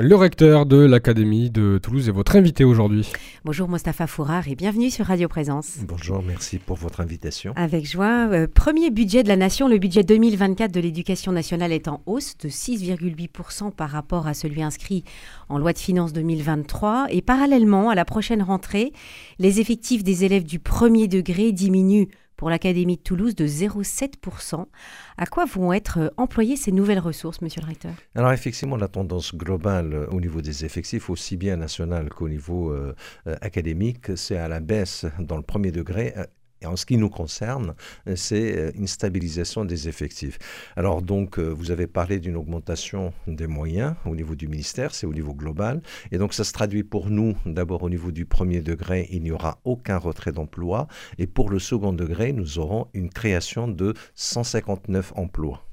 Le recteur de l'Académie de Toulouse est votre invité aujourd'hui. Bonjour Mostafa Fourard et bienvenue sur Radio Présence. Bonjour, merci pour votre invitation. Avec joie. Euh, premier budget de la nation, le budget 2024 de l'éducation nationale est en hausse de 6,8% par rapport à celui inscrit en loi de finances 2023. Et parallèlement, à la prochaine rentrée, les effectifs des élèves du premier degré diminuent pour l'Académie de Toulouse de 0,7%. À quoi vont être euh, employées ces nouvelles ressources, monsieur le recteur? Alors effectivement, la tendance globale euh, au niveau des effectifs, aussi bien national qu'au niveau euh, académique, c'est à la baisse dans le premier degré et en ce qui nous concerne, euh, c'est euh, une stabilisation des effectifs. Alors donc, euh, vous avez parlé d'une augmentation des moyens au niveau du ministère, c'est au niveau global. Et donc, ça se traduit pour nous, d'abord au niveau du premier degré, il n'y aura aucun retrait d'emploi. Et pour le second degré, nous aurons une création de 159 emplois.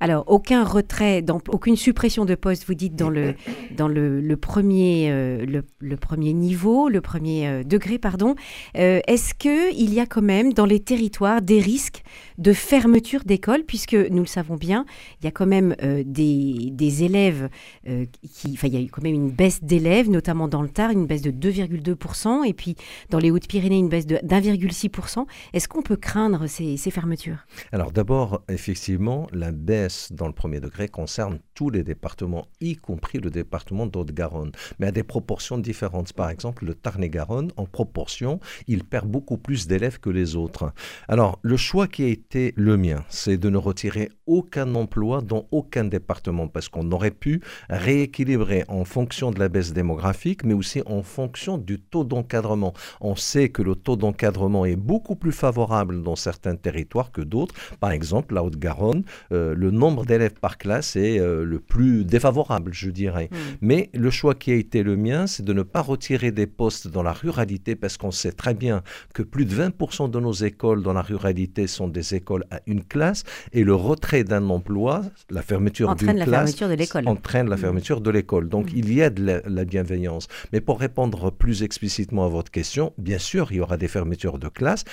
Alors, aucun retrait, aucune suppression de poste, vous dites, dans le, dans le, premier, euh, le, premier niveau, le premier euh, degré, pardon. Euh, est-ce qu'il y a quand même dans les territoires des risques de fermeture d'écoles, puisque nous le savons bien, il y a quand même des, des, élèves qui. Enfin, il y a eu quand même une baisse d'élèves, notamment dans le Tard, une baisse de 2,2%, et puis dans les Hautes-Pyrénées, une baisse de 1,6%. Est-ce qu'on peut craindre ces, ces fermetures? Alors, d'abord, effectivement, la baisse dans le premier degré concerne tous les départements, y compris le département d'Haute-Garonne, mais à des proportions différentes. Par exemple, le Tarn-et-Garonne, en proportion, il perd beaucoup plus d'élèves que les autres. Alors, le choix qui a été le mien, c'est de ne retirer aucun emploi dans aucun département, parce qu'on aurait pu rééquilibrer en fonction de la baisse démographique, mais aussi en fonction du taux d'encadrement. On sait que le taux d'encadrement est beaucoup plus favorable dans certains territoires que d'autres. Par exemple, la Haute-Garonne, euh, le nombre d'élèves par classe est euh, le plus défavorable, je dirais. Hmm. Mais le choix qui a été le mien, c'est de ne pas retirer des postes dans la ruralité, parce qu'on sait très bien que plus de 20% de nos écoles dans la ruralité sont des écoles à une classe, et le retrait d'un emploi, la fermeture d'une classe, fermeture de l'école. entraîne la hmm. fermeture de l'école. Donc hmm. il y a de la, bienveillance. Mais pour répondre plus explicitement à votre question, bien sûr, il y aura des fermetures de classes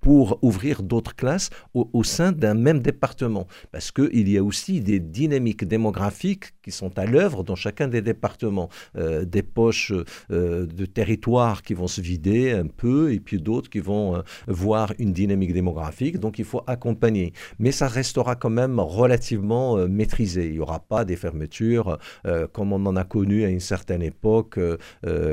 pour ouvrir d'autres classes au, au sein d'un même département. Parce que il y a aussi des dynamiques démographiques qui sont à l'œuvre dans chacun des départements. Euh, des poches euh, de territoire qui vont se vider un peu et puis d'autres qui vont euh, voir une dynamique démographique. Donc il faut accompagner. Mais ça restera quand même relativement maîtrisé. Il n'y aura pas des fermetures comme on en a connu à une certaine époque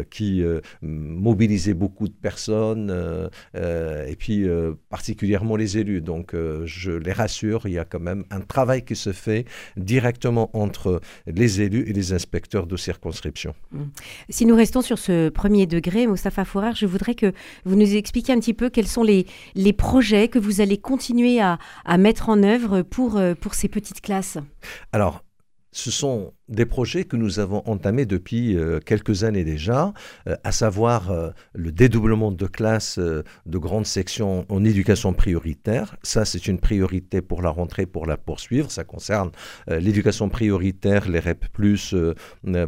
qui mobilisaient beaucoup de personnes et puis particulièrement les élus. Donc je les rassure, il y a quand même un travail qui se fait directement entre les élus et les inspecteurs de circonscription. Mmh. Si nous restons sur ce premier degré, Moustapha Fourard, je voudrais que vous nous expliquiez un petit peu quels sont les, les projets que vous allez continuer à, à mettre en œuvre pour, euh, pour ces petites classes. Alors, ce sont des projets que nous avons entamés depuis euh, quelques années déjà, euh, à savoir euh, le dédoublement de classes de grandes sections en éducation prioritaire. Ça, c'est une priorité pour la rentrée, pour la poursuivre. Ça concerne l'éducation prioritaire, les REP,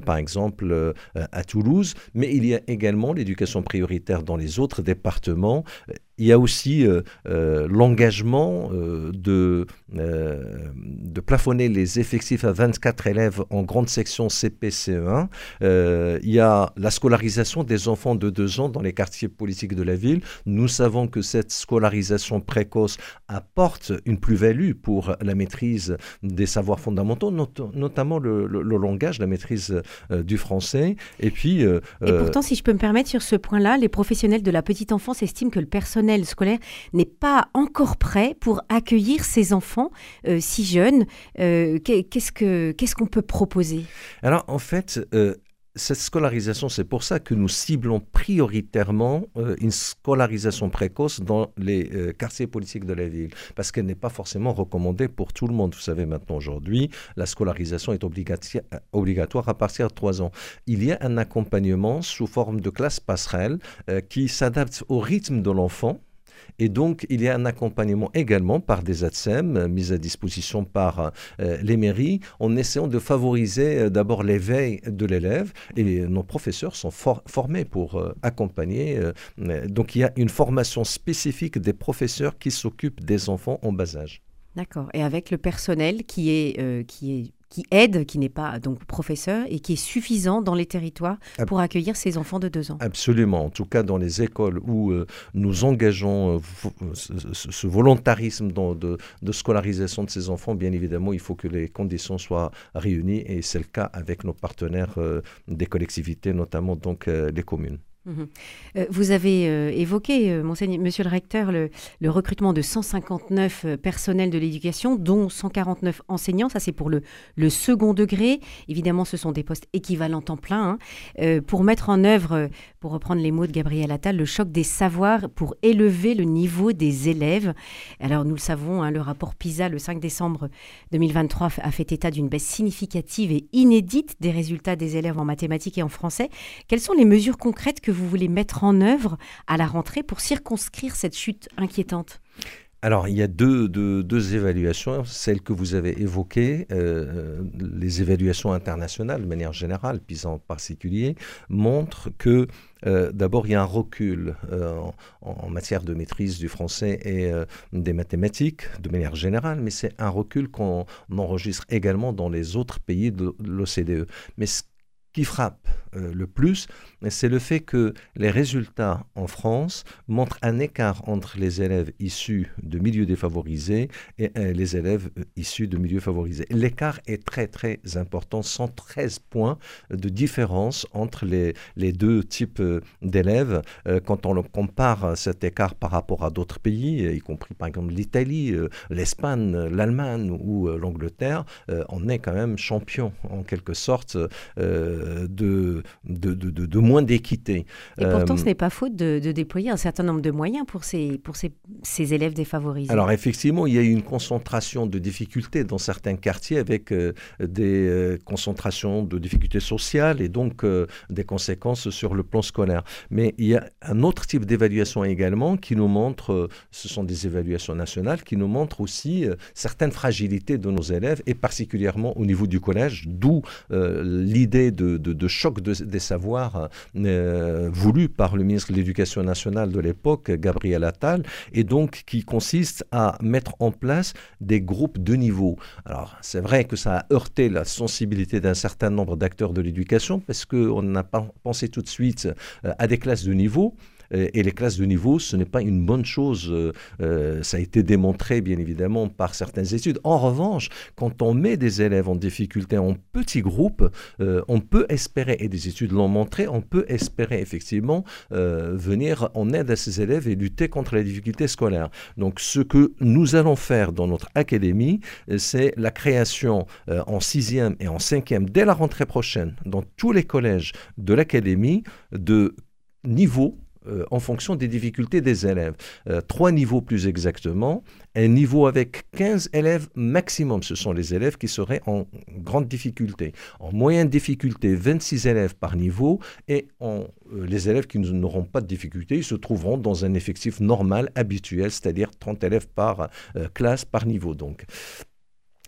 par exemple, à Toulouse. Mais il y a également l'éducation prioritaire dans les autres départements. Il y a aussi l'engagement de, de plafonner les effectifs à 24 élèves en grande section CPCE1. Euh, il y a la scolarisation des enfants de 2 ans dans les quartiers politiques de la ville. Nous savons que cette scolarisation précoce apporte une plus-value pour la maîtrise des savoirs fondamentaux, notamment le, langage, la maîtrise euh, du français. Et puis. Euh, et pourtant, si je peux me permettre sur ce point-là, les professionnels de la petite enfance estiment que le personnel scolaire n'est pas encore prêt pour accueillir ces enfants si jeunes. qu'est-ce que qu'est-ce qu'on peut proposer alors en fait, euh, cette scolarisation, c'est pour ça que nous ciblons prioritairement euh, une scolarisation précoce dans les euh, quartiers politiques de la ville, parce qu'elle n'est pas forcément recommandée pour tout le monde. Vous savez maintenant aujourd'hui, la scolarisation est obligatoire à partir de 3 ans. Il y a un accompagnement sous forme de classe passerelle qui s'adapte au rythme de l'enfant et donc, il y a un accompagnement également par des ATSEM euh, mis à disposition par euh, les mairies en essayant de favoriser euh, d'abord l'éveil de l'élève. Et nos professeurs sont formés pour accompagner. donc, il y a une formation spécifique des professeurs qui s'occupent des enfants en bas âge. D'accord. Et avec le personnel qui est, qui est qui aide, qui n'est pas donc professeur et qui est suffisant dans les territoires pour accueillir ces enfants de deux ans. Absolument. En tout cas, dans les écoles où euh, nous engageons euh, ce, volontarisme de, scolarisation de ces enfants, bien évidemment, il faut que les conditions soient réunies et c'est le cas avec nos partenaires euh, des collectivités, notamment donc les communes. Mhm. Euh, vous avez euh, évoqué, euh, monsieur le recteur, le, recrutement de 159 personnels de l'éducation, dont 149 enseignants. Ça, c'est pour le, second degré. Évidemment, ce sont des postes équivalents en plein. Hein. pour mettre en œuvre, pour reprendre les mots de Gabriel Attal, le choc des savoirs pour élever le niveau des élèves. Alors, nous le savons, hein, le rapport PISA, le 5 décembre 2023, a fait état d'une baisse significative et inédite des résultats des élèves en mathématiques et en français. Quelles sont les mesures concrètes que voulez mettre en œuvre à la rentrée pour circonscrire cette chute inquiétante alors, il y a deux, deux, évaluations. Celle que vous avez évoquée, euh, les évaluations internationales de manière générale, puis en particulier, montrent que euh, d'abord, il y a un recul euh, en, matière de maîtrise du français et des mathématiques de manière générale, mais c'est un recul qu'on enregistre également dans les autres pays de l'OCDE. Mais ce qui frappe euh, le plus, c'est le fait que les résultats en France montrent un écart entre les élèves issus de milieux défavorisés et euh, les élèves euh, issus de milieux favorisés. L'écart est très très important, 113 points de différence entre les, les deux types d'élèves. quand on compare cet écart par rapport à d'autres pays, y compris par exemple l'Italie, l'Espagne, l'Allemagne ou l'Angleterre, on est quand même champion en quelque sorte de de, de, moins d'équité. Et pourtant, euh, ce n'est pas faute de, déployer un certain nombre de moyens pour ces, pour ces, ces, élèves défavorisés. Alors effectivement, il y a eu une concentration de difficultés dans certains quartiers avec euh, des euh, concentrations de difficultés sociales et donc des conséquences sur le plan scolaire. Mais il y a un autre type d'évaluation également qui nous montre, ce sont des évaluations nationales, qui nous montrent aussi certaines fragilités de nos élèves et particulièrement au niveau du collège, d'où l'idée de, de choc de des savoirs euh, voulus par le ministre de l'Éducation nationale de l'époque, Gabriel Attal, et donc qui consiste à mettre en place des groupes de niveau. Alors, c'est vrai que ça a heurté la sensibilité d'un certain nombre d'acteurs de l'éducation, parce qu'on pas pensé tout de suite euh, à des classes de niveau. Euh, et les classes de niveau, ce n'est pas une bonne chose. Euh, euh, ça a été démontré, bien évidemment, par certaines études. En revanche, quand on met des élèves en difficulté en petits groupes, on peut espérer, et des études l'ont montré, on peut espérer effectivement venir en aide à ces élèves et lutter contre les difficultés scolaires. Donc, ce que nous allons faire dans notre académie, c'est la création en sixième et en cinquième, dès la rentrée prochaine, dans tous les collèges de l'académie, de niveaux euh, en fonction des difficultés des élèves. Euh, trois niveaux plus exactement. Un niveau avec 15 élèves maximum, ce sont les élèves qui seraient en grande difficulté. En moyenne difficulté, 26 élèves par niveau. Et euh, les élèves qui n'auront pas de difficulté, ils se trouveront dans un effectif normal, habituel, c'est-à-dire 30 élèves par classe, par niveau.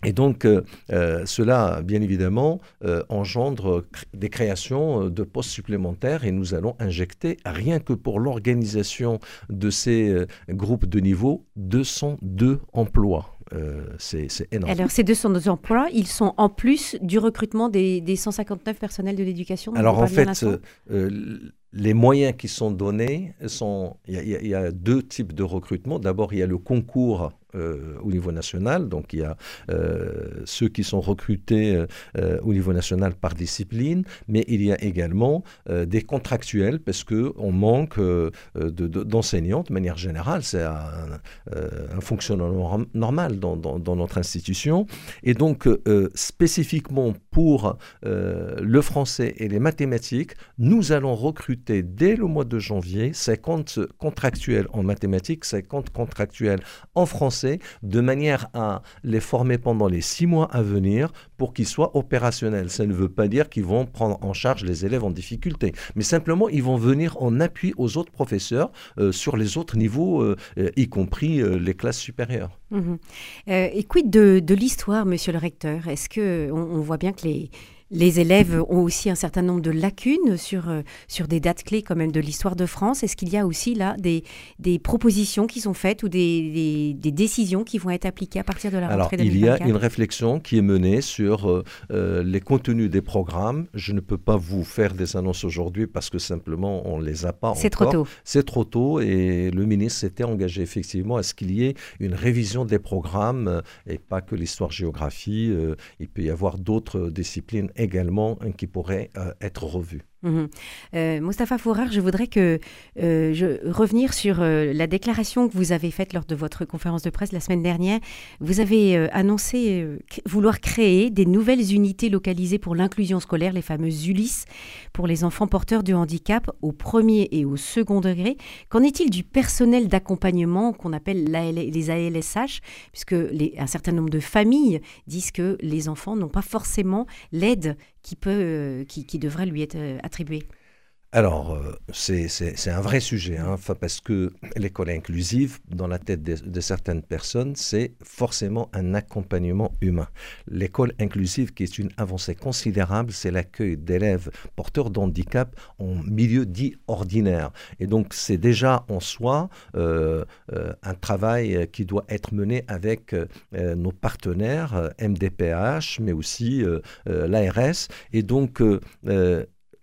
Et donc, euh, euh, cela, bien évidemment, euh, engendre des créations de postes supplémentaires et nous allons injecter, rien que pour l'organisation de ces groupes de niveau, 202 emplois. c'est énorme. Alors, ces 202 emplois, ils sont en plus du recrutement des, 159 personnels de l'éducation Alors, en fait, les moyens qui sont donnés sont. Il y, a deux types de recrutement. D'abord, il y a le concours euh, au niveau national. Donc il y a euh, ceux qui sont recrutés euh, au niveau national par discipline, mais il y a également des contractuels parce qu'on manque d'enseignants de, manière générale. C'est un, fonctionnement normal dans, dans, notre institution. Et donc spécifiquement pour le français et les mathématiques, nous allons recruter dès le mois de janvier 50 contractuels en mathématiques, 50 contractuels en français de manière à les former pendant les six mois à venir pour qu'ils soient opérationnels. Ça ne veut pas dire qu'ils vont prendre en charge les élèves en difficulté, mais simplement ils vont venir en appui aux autres professeurs euh, sur les autres niveaux, euh, euh, y compris les classes supérieures. Mmh et quid de, de l'histoire, monsieur le recteur? Est-ce que on, voit bien que les Les élèves ont aussi un certain nombre de lacunes sur, euh, sur des dates clés quand même de l'histoire de France. Est-ce qu'il y a aussi là des, des propositions qui sont faites ou des, des, décisions qui vont être appliquées à partir de la rentrée Alors, il y a une réflexion qui est menée sur euh, euh, les contenus des programmes. Je ne peux pas vous faire des annonces aujourd'hui parce que simplement on ne les a pas C'est trop tôt. C'est trop tôt et le ministre s'était engagé effectivement à ce qu'il y ait une révision des programmes et pas que l'histoire-géographie. il peut y avoir d'autres disciplines également qui pourrait euh, être revu. Mhm. Euh, Mustapha Fourar, je voudrais que euh, je revenir sur euh, la déclaration que vous avez faite lors de votre conférence de presse la semaine dernière. Vous avez annoncé vouloir créer des nouvelles unités localisées pour l'inclusion scolaire, les fameuses ULIS, pour les enfants porteurs de handicap au premier et au second degré. Qu'en est-il du personnel d'accompagnement qu'on appelle les ALSH, puisque les, un certain nombre de familles disent que les enfants n'ont pas forcément l'aide qui, peut, euh, qui, devrait lui être euh, attribuée alors, euh, c'est un vrai sujet, hein, parce que l'école inclusive, dans la tête de, certaines personnes, c'est forcément un accompagnement humain. L'école inclusive, qui est une avancée considérable, c'est l'accueil d'élèves porteurs d'handicap en milieu dit ordinaire. Et donc, c'est déjà en soi euh, euh, un travail qui doit être mené avec nos partenaires, MDPH, mais aussi l'ARS. Et donc,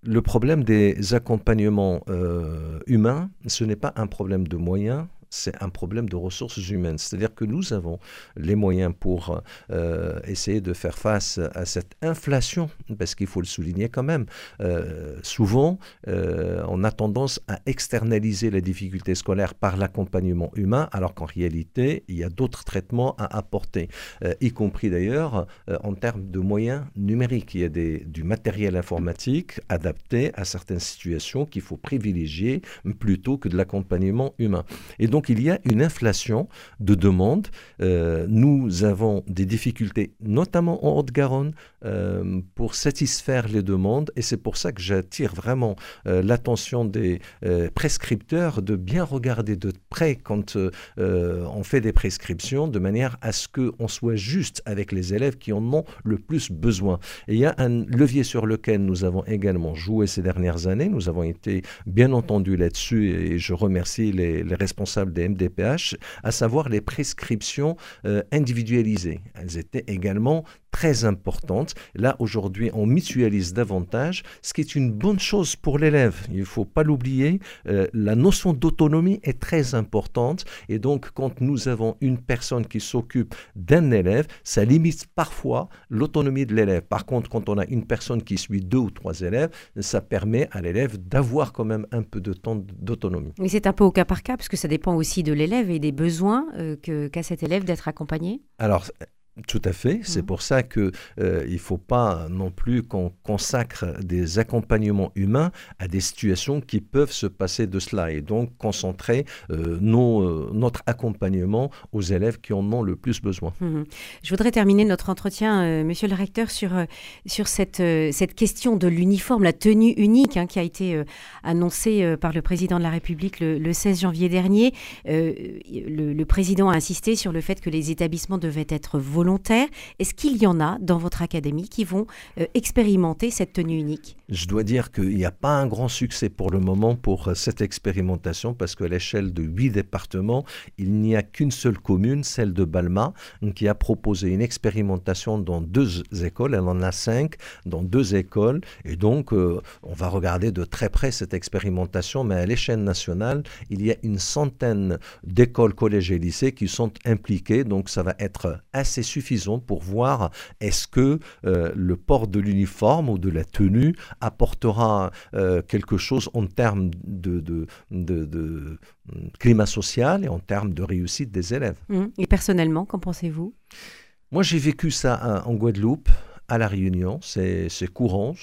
le problème des accompagnements euh, humains, ce n'est pas un problème de moyens, c'est un problème de ressources humaines. C'est-à-dire que nous avons les moyens pour euh, essayer de faire face à cette inflation, parce qu'il faut le souligner quand même. Euh, souvent, euh, on a tendance à externaliser les difficultés scolaires par l'accompagnement humain, alors qu'en réalité, il y a d'autres traitements à apporter, y compris d'ailleurs en termes de moyens numériques. Il y a du matériel informatique adapté à certaines situations qu'il faut privilégier plutôt que de l'accompagnement humain. Et donc, il y a une inflation de demandes. Euh, nous avons des difficultés, notamment en Haute-Garonne, euh, pour satisfaire les demandes. Et c'est pour ça que j'attire vraiment euh, l'attention des prescripteurs de bien regarder de près quand on fait des prescriptions, de manière à ce qu'on soit juste avec les élèves qui en ont le plus besoin. Et il y a un levier sur lequel nous avons également joué ces dernières années. Nous avons été bien entendu là-dessus et je remercie les, les responsables des MDPH, à savoir les prescriptions euh, individualisées. Elles étaient également très importante. Là, aujourd'hui, on mutualise davantage, ce qui est une bonne chose pour l'élève. Il ne faut pas l'oublier. Euh, la notion d'autonomie est très importante. Et donc, quand nous avons une personne qui s'occupe d'un élève, ça limite parfois l'autonomie de l'élève. Par contre, quand on a une personne qui suit deux ou trois élèves, ça permet à l'élève d'avoir quand même un peu de temps d'autonomie. Mais c'est un peu au cas par cas, parce que ça dépend aussi de l'élève et des besoins euh, qu'a cet élève d'être accompagné? Alors, tout à fait. C'est mmh. pour ça qu'il euh, il ne faut pas non plus qu'on consacre des accompagnements humains à des situations qui peuvent se passer de cela et donc concentrer euh, nos, euh, notre accompagnement aux élèves qui en ont le plus besoin. Mmh. Je voudrais terminer notre entretien, Monsieur le recteur, sur, sur cette, cette question de l'uniforme, la tenue unique hein, qui a été annoncée par le président de la République le, 16 janvier dernier. Le, le président a insisté sur le fait que les établissements devaient être volontaires est-ce qu'il y en a dans votre académie qui vont euh, expérimenter cette tenue unique? Je dois dire qu'il n'y a pas un grand succès pour le moment pour euh, cette expérimentation parce qu'à l'échelle de huit départements, il n'y a qu'une seule commune, celle de Balma, qui a proposé une expérimentation dans deux écoles. Elle en a cinq dans deux écoles. Et donc, euh, on va regarder de très près cette expérimentation. Mais à l'échelle nationale, il y a une centaine d'écoles, collèges et lycées qui sont impliquées. Donc, ça va être assez suffisant pour voir est-ce que euh, le port de l'uniforme ou de la tenue apportera euh, quelque chose en termes de, de, de, climat social et en termes de réussite des élèves. Mmh. Et personnellement, qu'en pensez-vous? Moi, j'ai vécu ça hein, en Guadeloupe à la Réunion. C'est courant,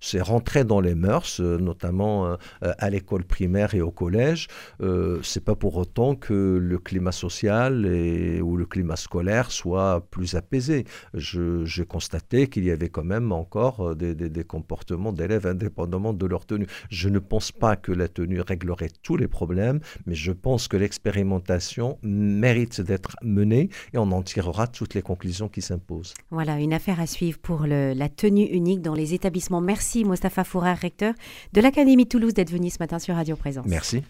c'est rentré dans les mœurs, euh, notamment euh, à l'école primaire et au collège. Euh, c'est pas pour autant que le climat social et, ou le climat scolaire soit plus apaisé. J'ai constaté qu'il y avait quand même encore des, des comportements d'élèves indépendamment de leur tenue. Je ne pense pas que la tenue réglerait tous les problèmes, mais je pense que l'expérimentation mérite d'être menée et on en tirera toutes les conclusions qui s'imposent. Voilà, une affaire à suivre pour la tenue unique dans les établissements. Merci Mostafa Fourar, recteur de l'Académie Toulouse, d'être venu ce matin sur Radio Présence. Merci.